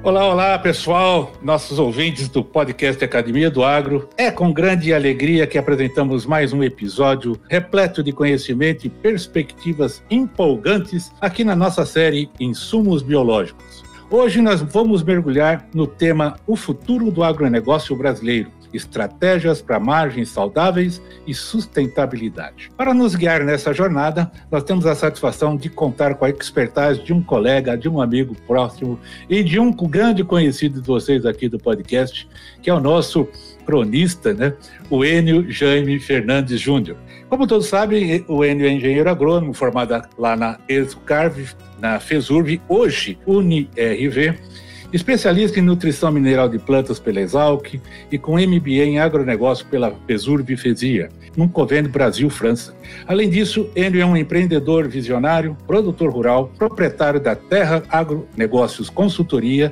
Olá, olá, pessoal, nossos ouvintes do podcast Academia do Agro. É com grande alegria que apresentamos mais um episódio repleto de conhecimento e perspectivas empolgantes aqui na nossa série Insumos Biológicos. Hoje nós vamos mergulhar no tema O futuro do agronegócio brasileiro estratégias para margens saudáveis e sustentabilidade. Para nos guiar nessa jornada, nós temos a satisfação de contar com a expertise de um colega, de um amigo próximo e de um grande conhecido de vocês aqui do podcast, que é o nosso cronista, né? o Enio Jaime Fernandes Júnior. Como todos sabem, o Enio é engenheiro agrônomo, formado lá na ESUCARV, na FESURV, hoje UniRV, especialista em nutrição mineral de plantas pela Exalc e com MBA em agronegócio pela Pesur Bifesia, num convênio Brasil-França. Além disso, ele é um empreendedor visionário, produtor rural, proprietário da Terra Agronegócios Consultoria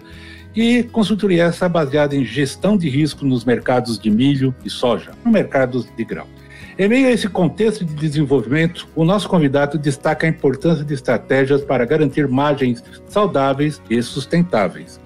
e consultoria essa baseada em gestão de risco nos mercados de milho e soja, no mercado de grão. Em meio a esse contexto de desenvolvimento, o nosso convidado destaca a importância de estratégias para garantir margens saudáveis e sustentáveis.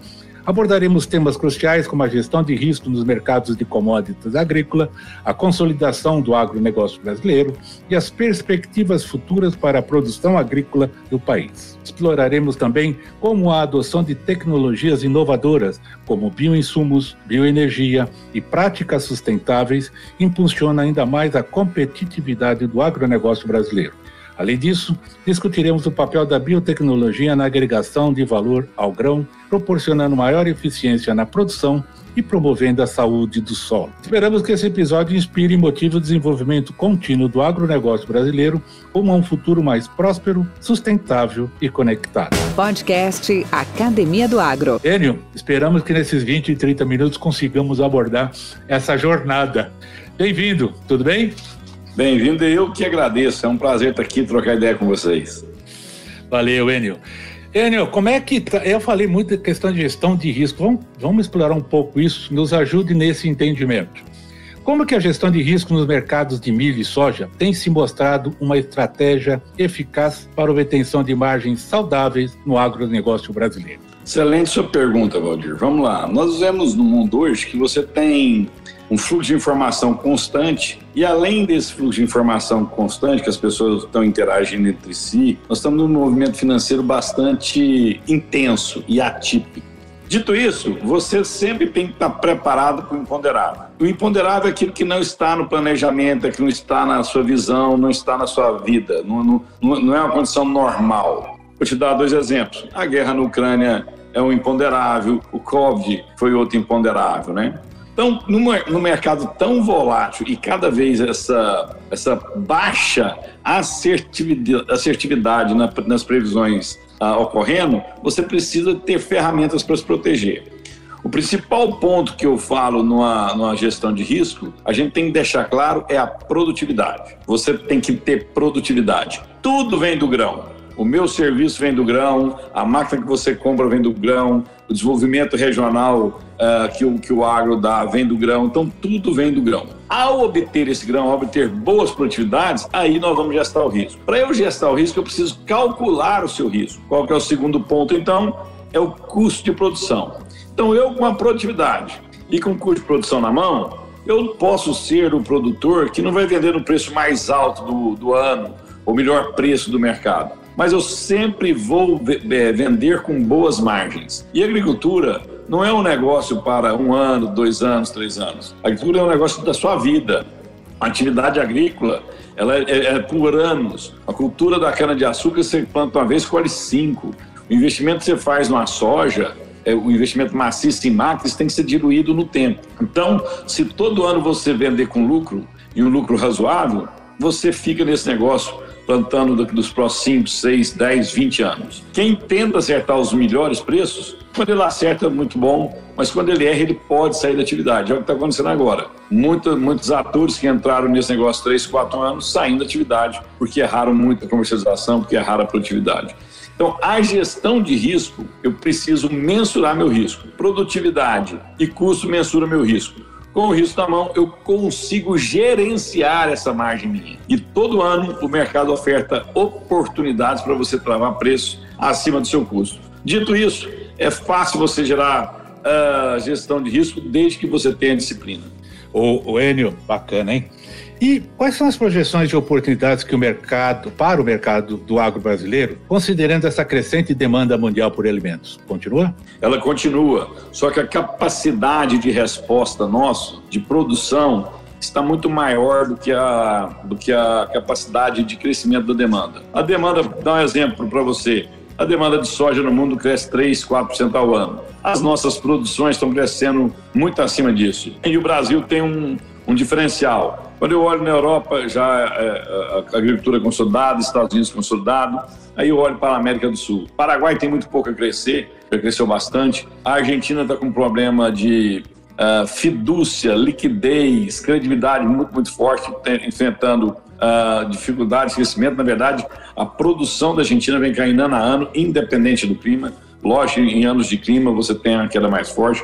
Abordaremos temas cruciais como a gestão de risco nos mercados de commodities agrícola, a consolidação do agronegócio brasileiro e as perspectivas futuras para a produção agrícola do país. Exploraremos também como a adoção de tecnologias inovadoras, como bioinsumos, bioenergia e práticas sustentáveis, impulsiona ainda mais a competitividade do agronegócio brasileiro. Além disso, discutiremos o papel da biotecnologia na agregação de valor ao grão, proporcionando maior eficiência na produção e promovendo a saúde do solo. Esperamos que esse episódio inspire e motive o desenvolvimento contínuo do agronegócio brasileiro como um futuro mais próspero, sustentável e conectado. Podcast Academia do Agro. Enio, esperamos que nesses 20 e 30 minutos consigamos abordar essa jornada. Bem-vindo, tudo bem? Bem-vindo, eu que agradeço. É um prazer estar aqui trocar ideia com vocês. Valeu, Enio. Enio, como é que. Tá? Eu falei muito da questão de gestão de risco. Vamos, vamos explorar um pouco isso, nos ajude nesse entendimento. Como que a gestão de risco nos mercados de milho e soja tem se mostrado uma estratégia eficaz para a obtenção de margens saudáveis no agronegócio brasileiro? Excelente sua pergunta, Valdir. Vamos lá. Nós vemos no mundo hoje que você tem um fluxo de informação constante e além desse fluxo de informação constante que as pessoas estão interagindo entre si, nós estamos num movimento financeiro bastante intenso e atípico. Dito isso, você sempre tem que estar preparado para o imponderável. O imponderável é aquilo que não está no planejamento, é que não está na sua visão, não está na sua vida, não, não, não é uma condição normal. Vou te dar dois exemplos. A guerra na Ucrânia é um imponderável, o Covid foi outro imponderável, né? Então, no mercado tão volátil e cada vez essa, essa baixa assertividade, assertividade nas previsões ah, ocorrendo, você precisa ter ferramentas para se proteger. O principal ponto que eu falo numa, numa, gestão de risco, a gente tem que deixar claro, é a produtividade. Você tem que ter produtividade. Tudo vem do grão. O meu serviço vem do grão, a máquina que você compra vem do grão, o desenvolvimento regional uh, que, o, que o agro dá vem do grão, então tudo vem do grão. Ao obter esse grão, ao obter boas produtividades, aí nós vamos gestar o risco. Para eu gestar o risco, eu preciso calcular o seu risco. Qual que é o segundo ponto, então? É o custo de produção. Então, eu com a produtividade e com o custo de produção na mão, eu posso ser o produtor que não vai vender no preço mais alto do, do ano, o melhor preço do mercado mas eu sempre vou vender com boas margens. E agricultura não é um negócio para um ano, dois anos, três anos. A agricultura é um negócio da sua vida. A atividade agrícola ela é, é, é por anos. A cultura da cana-de-açúcar você planta uma vez, colhe cinco. O investimento que você faz numa soja, é, o investimento maciço em máquinas tem que ser diluído no tempo. Então, se todo ano você vender com lucro e um lucro razoável, você fica nesse negócio plantando dos próximos 5, 6, 10, 20 anos. Quem tenta acertar os melhores preços, quando ele acerta, muito bom, mas quando ele erra, ele pode sair da atividade. É o que está acontecendo agora. Muita, muitos atores que entraram nesse negócio 3, 4 anos saindo da atividade porque erraram muito a comercialização, porque erraram a produtividade. Então, a gestão de risco, eu preciso mensurar meu risco. Produtividade e custo mensura meu risco. Com o risco na mão, eu consigo gerenciar essa margem minha. E todo ano o mercado oferta oportunidades para você travar preço acima do seu custo. Dito isso, é fácil você gerar uh, gestão de risco desde que você tenha disciplina. O, o Enio, bacana, hein? E quais são as projeções de oportunidades que o mercado, para o mercado do agro brasileiro, considerando essa crescente demanda mundial por alimentos? Continua? Ela continua, só que a capacidade de resposta nossa, de produção, está muito maior do que a, do que a capacidade de crescimento da demanda. A demanda, dá um exemplo para você, a demanda de soja no mundo cresce 3, 4% ao ano. As nossas produções estão crescendo muito acima disso. E o Brasil tem um, um diferencial. Quando eu olho na Europa, já é, a agricultura consolidada, Estados Unidos consolidado, aí eu olho para a América do Sul. Paraguai tem muito pouco a crescer, já cresceu bastante. A Argentina está com um problema de uh, fidúcia, liquidez, credibilidade muito, muito forte, enfrentando uh, dificuldades de crescimento. Na verdade, a produção da Argentina vem caindo ano a ano, independente do clima. Lógico, em anos de clima você tem a queda mais forte,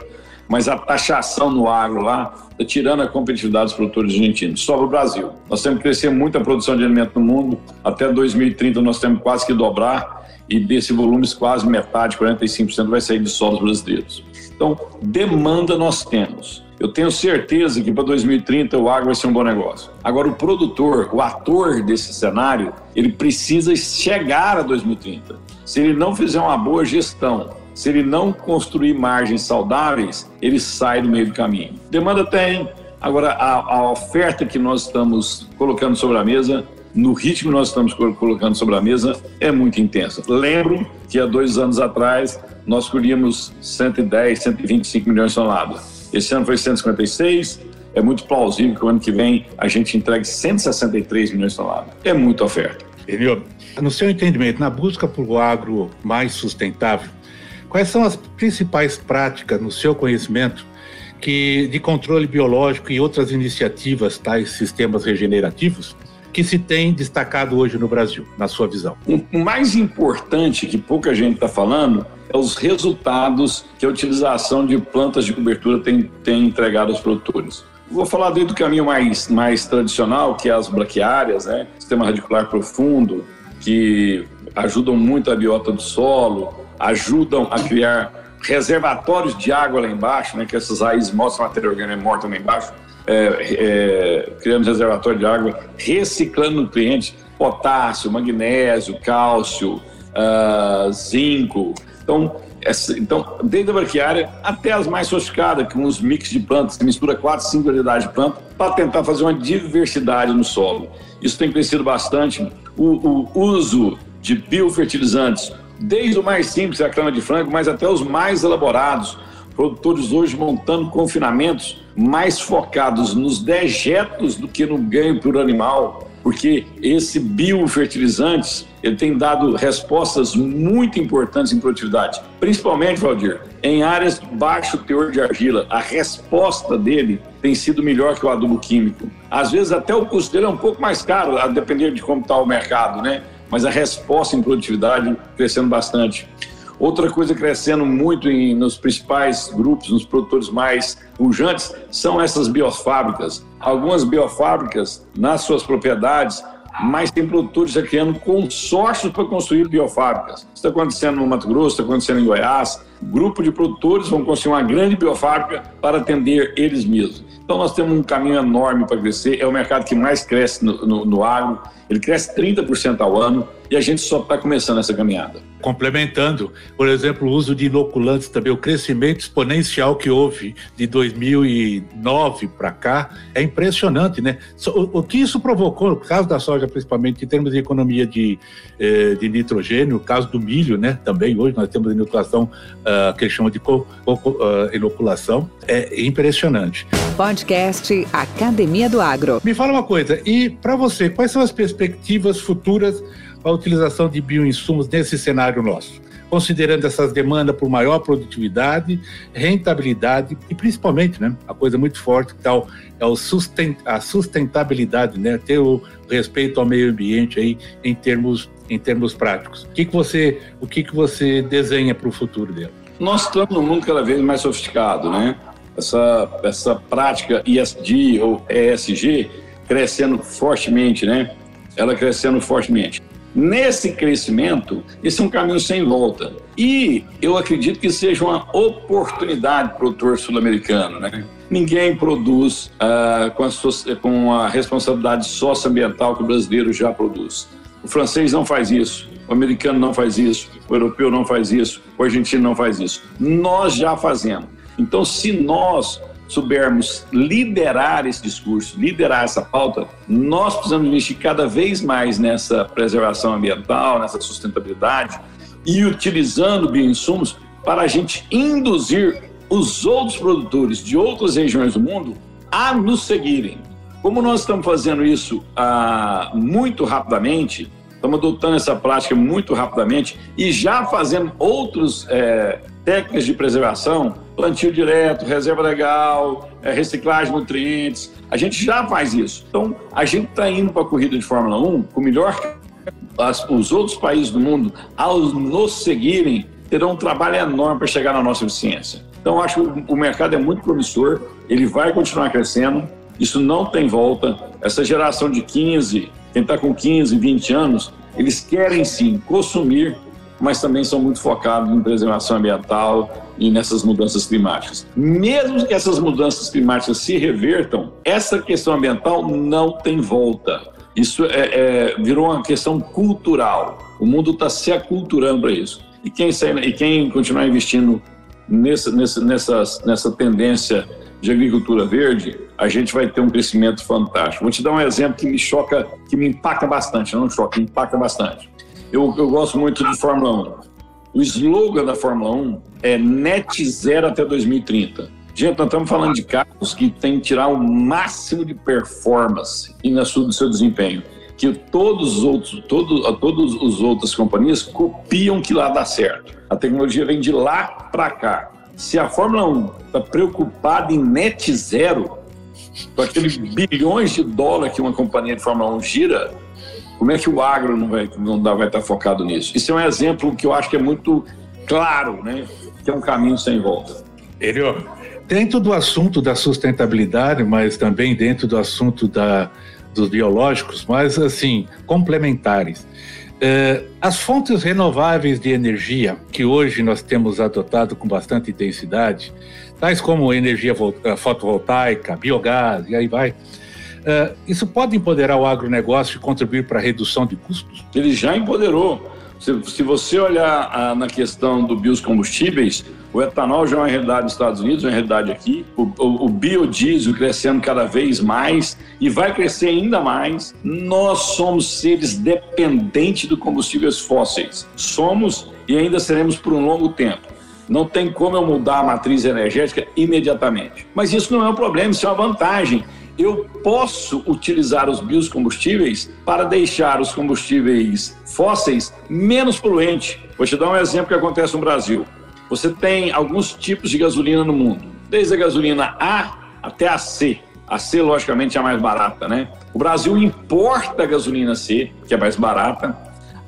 mas a taxação no agro lá está tirando a competitividade dos produtores argentinos. Sobre o Brasil, nós temos que crescer muito a produção de alimento no mundo. Até 2030 nós temos quase que dobrar e desse volume quase metade, 45% vai sair de solos brasileiros. Então, demanda nós temos. Eu tenho certeza que para 2030 o agro vai ser um bom negócio. Agora, o produtor, o ator desse cenário, ele precisa chegar a 2030. Se ele não fizer uma boa gestão, se ele não construir margens saudáveis, ele sai do meio do caminho. Demanda tem, agora a, a oferta que nós estamos colocando sobre a mesa no ritmo que nós estamos colocando sobre a mesa, é muito intensa. Lembro que há dois anos atrás nós colhíamos 110, 125 milhões de toneladas. Esse ano foi 156, é muito plausível que o ano que vem a gente entregue 163 milhões de toneladas. É muita oferta. Enio, no seu entendimento, na busca por um agro mais sustentável, Quais são as principais práticas, no seu conhecimento, que de controle biológico e outras iniciativas, tais sistemas regenerativos, que se tem destacado hoje no Brasil, na sua visão? O mais importante que pouca gente está falando é os resultados que a utilização de plantas de cobertura tem, tem entregado aos produtores. Vou falar desde o caminho mais, mais tradicional, que é as braquiárias, né? sistema radicular profundo, que ajudam muito a biota do solo, ajudam a criar reservatórios de água lá embaixo, né, que essas raízes mostram a matéria orgânica morta lá embaixo, é, é, criando reservatório de água, reciclando nutrientes, potássio, magnésio, cálcio, uh, zinco. Então, essa, então, desde a braquiária até as mais sofisticadas, com os mix de plantas, que mistura quatro, cinco variedades de plantas, para tentar fazer uma diversidade no solo. Isso tem crescido bastante. O, o uso de biofertilizantes, desde o mais simples, a cana de frango, mas até os mais elaborados. Produtores hoje montando confinamentos mais focados nos dejetos do que no ganho por animal, porque esse biofertilizantes ele tem dado respostas muito importantes em produtividade, principalmente, Valdir, em áreas de baixo teor de argila. A resposta dele tem sido melhor que o adubo químico. Às vezes até o custo dele é um pouco mais caro, a depender de como está o mercado, né? Mas a resposta em produtividade crescendo bastante. Outra coisa crescendo muito em, nos principais grupos, nos produtores mais pujantes, são essas biofábricas. Algumas biofábricas, nas suas propriedades, mas tem produtores já criando consórcios para construir biofábricas. Isso está acontecendo no Mato Grosso, está acontecendo em Goiás. Grupo de produtores vão construir uma grande biofábrica para atender eles mesmos. Então nós temos um caminho enorme para crescer. É o mercado que mais cresce no, no, no agro. Ele cresce 30% ao ano e a gente só está começando essa caminhada. Complementando, por exemplo, o uso de inoculantes também, o crescimento exponencial que houve de 2009 para cá é impressionante, né? O, o, que isso provocou, no caso da soja principalmente, em termos de economia de, eh, de nitrogênio, o caso do milho, né? Também hoje nós temos a inoculação uh, que eles chamam de co, co, uh, inoculação, é impressionante. Podcast Academia do Agro. Me fala uma coisa, e para você, quais são as perspectivas futuras para a utilização de bioinsumos nesse cenário nosso? considerando essas demandas por maior produtividade, rentabilidade e principalmente, né, a coisa muito forte que tal é o sustent, a sustentabilidade, né, ter o respeito ao meio ambiente aí em termos em termos práticos. O que, que você o que, que você desenha para o futuro dele? Nós estamos num mundo cada vez mais sofisticado, né? Essa essa prática ISD ou ESG crescendo fortemente, né? Ela crescendo fortemente. Nesse crescimento, esse é um caminho sem volta. E eu acredito que seja uma oportunidade para o produtor sul-americano. Né? Ninguém produz uh, com, a, com a responsabilidade socioambiental que o brasileiro já produz. O francês não faz isso, o americano não faz isso, o europeu não faz isso, o argentino não faz isso. Nós já fazemos. Então, se nós soubermos liderar esse discurso, liderar essa pauta, nós precisamos investir cada vez mais nessa preservação ambiental, nessa sustentabilidade e utilizando bioinsumos para a gente induzir os outros produtores de outras regiões do mundo a nos seguirem. Como nós estamos fazendo isso ah, muito rapidamente, estamos adotando essa prática muito rapidamente e já fazendo outros é, técnicas de preservação, plantio direto, reserva legal, é, reciclagem de nutrientes. A gente já faz isso. Então, a gente está indo para a corrida de Fórmula 1 com o melhor. As, os outros países do mundo, ao nos seguirem, terão um trabalho enorme para chegar na nossa eficiência. Então, acho que o mercado é muito promissor, ele vai continuar crescendo, isso não tem volta. Essa geração de 15, quem está com 15, 20 anos, eles querem sim consumir mas também são muito focados em preservação ambiental e nessas mudanças climáticas. Mesmo que essas mudanças climáticas se revertam, essa questão ambiental não tem volta. Isso é, é virou uma questão cultural. O mundo está se aculturando para isso. E quem, e quem continuar investindo nessa, nessa, nessa, nessa tendência de agricultura verde, a gente vai ter um crescimento fantástico. Vou te dar um exemplo que me choca, que me impacta bastante, não choca, me impacta bastante. Eu, eu gosto muito de Fórmula 1. O slogan da Fórmula 1 é net zero até 2030. Gente, nós estamos falando de carros que têm que tirar o máximo de performance e na sua, do seu desempenho. Que todos os outros, todos, todos os outras companhias copiam que lá dá certo. A tecnologia vem de lá para cá. Se a Fórmula 1 está preocupada em net zero, com aqueles bilhões de dólares que uma companhia de Fórmula 1 gira, como é que o agro não vai, não dá, vai estar focado nisso? Isso é um exemplo que eu acho que é muito claro, né? Que é um caminho sem volta. Ele, dentro do assunto da sustentabilidade, mas também dentro do assunto da, dos biológicos, mas assim, complementares. É, as fontes renováveis de energia que hoje nós temos adotado com bastante intensidade, tais como energia fotovoltaica, biogás e aí vai, Uh, isso pode empoderar o agronegócio e contribuir para a redução de custos? Ele já empoderou. Se, se você olhar ah, na questão do biocombustíveis, o etanol já é uma realidade nos Estados Unidos, é uma realidade aqui. O, o, o, biodiesel crescendo cada vez mais e vai crescer ainda mais. Nós somos seres dependentes de combustíveis fósseis. Somos e ainda seremos por um longo tempo. Não tem como eu mudar a matriz energética imediatamente. Mas isso não é um problema, isso é uma vantagem eu posso utilizar os biocombustíveis para deixar os combustíveis fósseis menos poluentes. Vou te dar um exemplo que acontece no Brasil. Você tem alguns tipos de gasolina no mundo, desde a gasolina A até a C. A C, logicamente, é a mais barata, né? O Brasil importa a gasolina C, que é mais barata,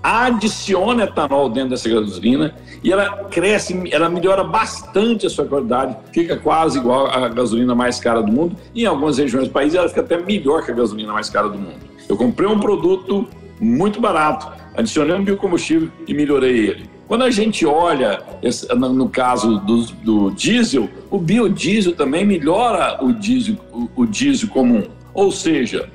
adiciona etanol dentro dessa gasolina e ela cresce, ela melhora bastante a sua qualidade, fica quase igual à gasolina mais cara do mundo. E em algumas regiões do país ela fica até melhor que a gasolina mais cara do mundo. Eu comprei um produto muito barato, adicionei um biocombustível e melhorei ele. Quando a gente olha, no caso do, do diesel, o biodiesel também melhora o diesel, o, o diesel comum. Ou seja,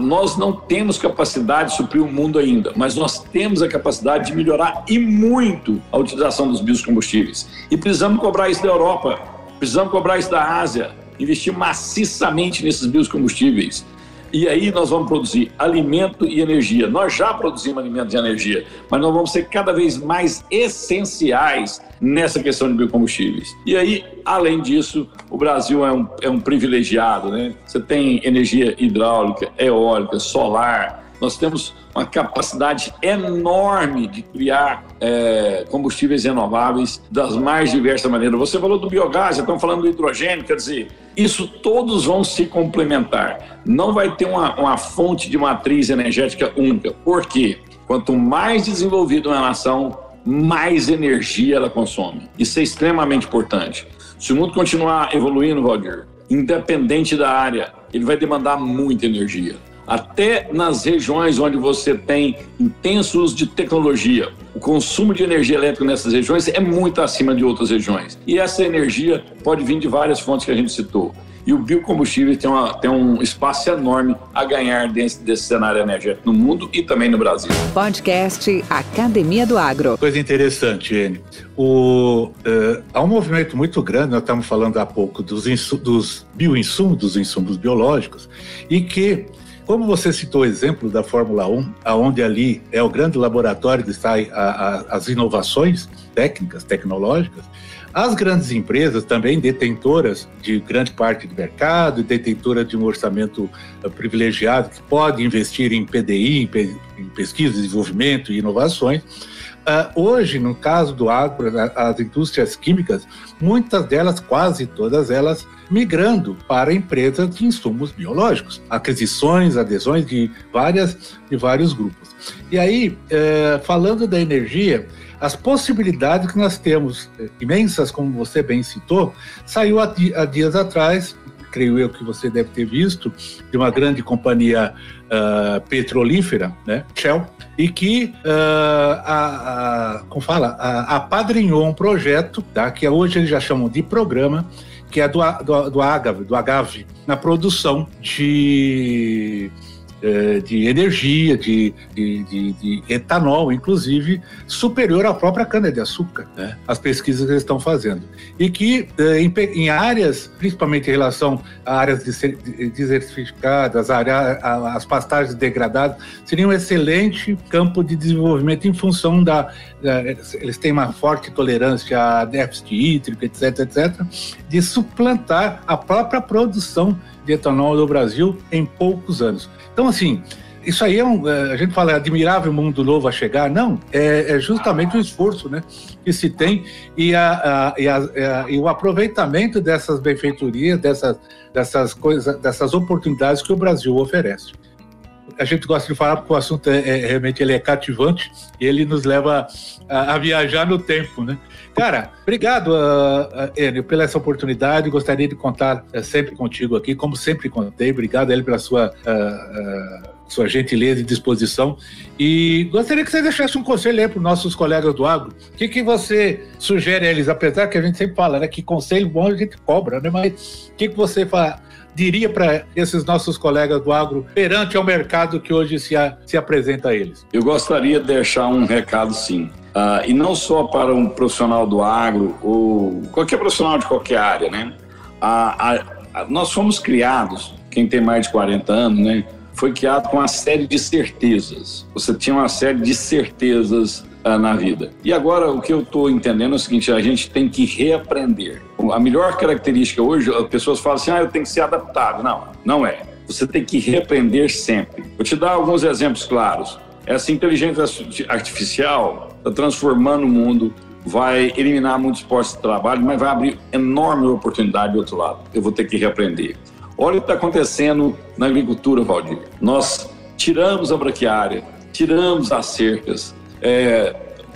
nós não temos capacidade de suprir o mundo ainda, mas nós temos a capacidade de melhorar e muito a utilização dos biocombustíveis. E precisamos cobrar isso da Europa, precisamos cobrar isso da Ásia, investir maciçamente nesses biocombustíveis. E aí nós vamos produzir alimento e energia. Nós já produzimos alimento e energia, mas nós vamos ser cada vez mais essenciais nessa questão de biocombustíveis. E aí, além disso, o Brasil é um, é um privilegiado, né? Você tem energia hidráulica, eólica, solar, nós temos uma capacidade enorme de criar é, combustíveis renováveis das mais diversas maneiras. Você falou do biogás, estão falando do hidrogênio, quer dizer, isso todos vão se complementar. Não vai ter uma, uma fonte de matriz energética única. Por quê? Quanto mais desenvolvida uma nação, mais energia ela consome. Isso é extremamente importante. Se o mundo continuar evoluindo, Valdir, independente da área, ele vai demandar muita energia até nas regiões onde você tem intenso uso de tecnologia. O consumo de energia elétrica nessas regiões é muito acima de outras regiões. E essa energia pode vir de várias fontes que a gente citou. E o biocombustível tem, uma, tem um espaço enorme a ganhar dentro desse cenário energético no mundo e também no Brasil. Podcast Academia do Agro. Coisa interessante, Ene. O, uh, há um movimento muito grande, nós estamos falando há pouco dos, dos bioinsumos, dos insumos biológicos, e que como você citou o exemplo da Fórmula 1, aonde ali é o grande laboratório que saem as inovações técnicas, tecnológicas, as grandes empresas, também detentoras de grande parte do mercado, detentoras de um orçamento uh, privilegiado, que pode investir em PDI, em pesquisa, desenvolvimento e inovações, Uh, hoje, no caso do agro, as indústrias químicas, muitas delas, quase todas elas, migrando para empresas de insumos biológicos, aquisições, adesões de várias de vários grupos. E aí, uh, falando da energia, as possibilidades que nós temos uh, imensas, como você bem citou, saiu há, há dias atrás creio eu que você deve ter visto, de uma grande companhia uh, petrolífera, né, Shell, e que uh, a, a, como fala, a, apadrinhou um projeto, tá, que hoje eles já chamam de programa, que é do, do, do Agave, do Agave, na produção de é, de energia, de, de, de, de, etanol, inclusive, superior à própria cana-de-açúcar, né? as pesquisas que eles estão fazendo. E que é, em, em áreas, principalmente em relação a áreas desertificadas, as pastagens degradadas, seria um excelente campo de desenvolvimento em função da. Eles têm uma forte tolerância a déficit hídrico, etc., etc., de suplantar a própria produção de etanol do Brasil em poucos anos. Então, assim, isso aí é um. É, a gente fala é admirável mundo novo a chegar. Não, é, é justamente o esforço né, que se tem e, a, a, e, a, e, o aproveitamento dessas benfeitorias, dessas, dessas coisas, dessas oportunidades que o Brasil oferece. A gente gosta de falar porque o assunto é, é realmente ele é cativante e ele nos leva a, viajar no tempo, né? Cara, obrigado, uh, uh, Enio, pela essa oportunidade. Gostaria de contar uh, sempre contigo aqui, como sempre contei. Obrigado, ele, pela sua, uh, sua gentileza e disposição. E gostaria que você deixasse um conselho aí para os nossos colegas do agro. O que, que você sugere a eles? Apesar que a gente sempre fala né, que conselho bom a gente cobra, né? Mas o que, que você fala? diria para esses nossos colegas do agro perante ao mercado que hoje se, a, se apresenta a eles? Eu gostaria de deixar um recado, sim. Uh, e não só para um profissional do agro ou qualquer profissional de qualquer área, né? nós fomos criados, quem tem mais de 40 anos, né? Foi criado com uma série de certezas. Você tinha uma série de certezas uh, na vida. E agora o que eu estou entendendo é o seguinte: a gente tem que reaprender. A melhor característica hoje, as pessoas falam assim, ah, eu tenho que ser adaptado. Não, não é. Você tem que reaprender sempre. Vou te dar alguns exemplos claros. Essa inteligência artificial está transformando o mundo, vai eliminar muitos postos de trabalho, mas vai abrir enorme oportunidade do outro lado. Eu vou ter que reaprender. Olha o que está acontecendo na agricultura, Valdir. Nós tiramos a braquiária, tiramos as cercas, é,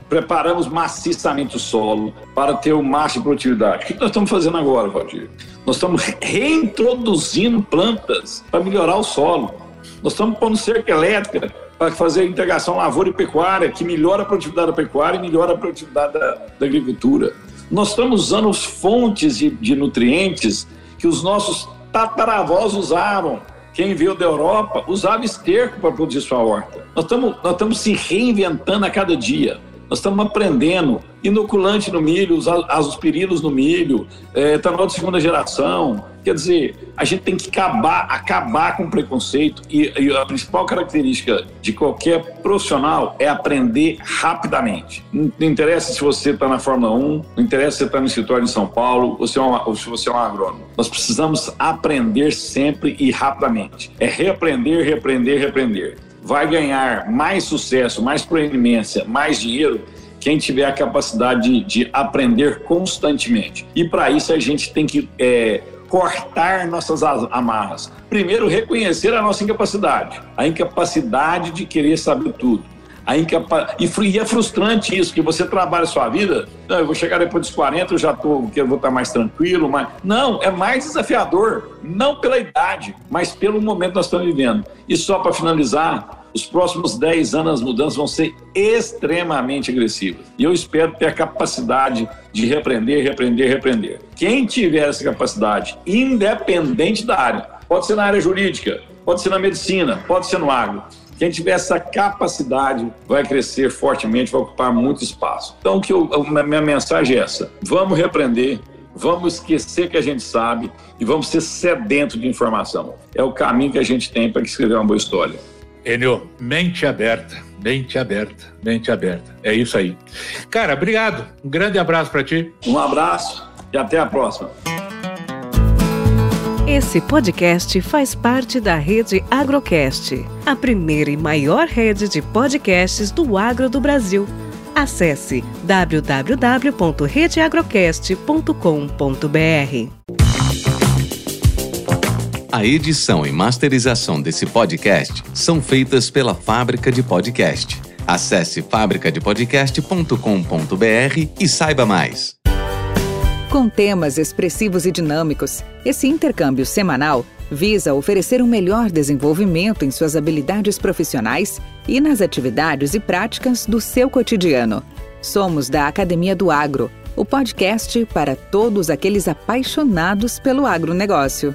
preparamos maciçamente o solo para ter o máximo de produtividade. O que nós estamos fazendo agora, Valdir? Nós estamos reintroduzindo plantas para melhorar o solo. Nós estamos pondo cerca elétrica para fazer a integração lavoura e pecuária, que melhora a produtividade da pecuária e melhora a produtividade da, da agricultura. Nós estamos usando fontes de, de nutrientes que os nossos tataravós usavam. Quem veio da Europa usava esterco para produzir sua horta. Nós estamos, nós estamos se reinventando a cada dia. Nós estamos aprendendo inoculante no milho, os azospirinos no milho, é, etanol de segunda geração. Quer dizer, a gente tem que acabar, acabar com o preconceito e, e, a principal característica de qualquer profissional é aprender rapidamente. Não, não interessa se você está na Fórmula 1, não interessa se você está no escritório em São Paulo ou se, é uma, ou se você é um agrônomo. Nós precisamos aprender sempre e rapidamente. É reaprender, reaprender, reaprender. Vai ganhar mais sucesso, mais proeminência, mais dinheiro quem tiver a capacidade de, de aprender constantemente. E para isso a gente tem que é, cortar nossas amarras. Primeiro, reconhecer a nossa incapacidade, a incapacidade de querer saber tudo. A incapa... E é frustrante isso, que você trabalha a sua vida, não, eu vou chegar depois dos 40, eu já tô, eu vou estar mais tranquilo, mas... Não, é mais desafiador, não pela idade, mas pelo momento que nós estamos vivendo. E só para finalizar, os próximos 10 anos as mudanças vão ser extremamente agressivas. E eu espero ter a capacidade de repreender, repreender, repreender. Quem tiver essa capacidade, independente da área, pode ser na área jurídica, pode ser na medicina, pode ser no agro. Quem tiver essa capacidade vai crescer fortemente, vai ocupar muito espaço. Então, que eu, a minha mensagem é essa: vamos repreender, vamos esquecer que a gente sabe e vamos ser sedento de informação. É o caminho que a gente tem para escrever uma boa história. Enio, mente aberta, mente aberta, mente aberta. É isso aí. Cara, obrigado. Um grande abraço para ti. Um abraço e até a próxima. Esse podcast faz parte da rede Agrocast, a primeira e maior rede de podcasts do agro do Brasil. Acesse www.redeagrocast.com.br. A edição e masterização desse podcast são feitas pela Fábrica de Podcast. Acesse fabricadepodcast.com.br e saiba mais. Com temas expressivos e dinâmicos, esse intercâmbio semanal visa oferecer um melhor desenvolvimento em suas habilidades profissionais e nas atividades e práticas do seu cotidiano. Somos da Academia do Agro, o podcast para todos aqueles apaixonados pelo agronegócio.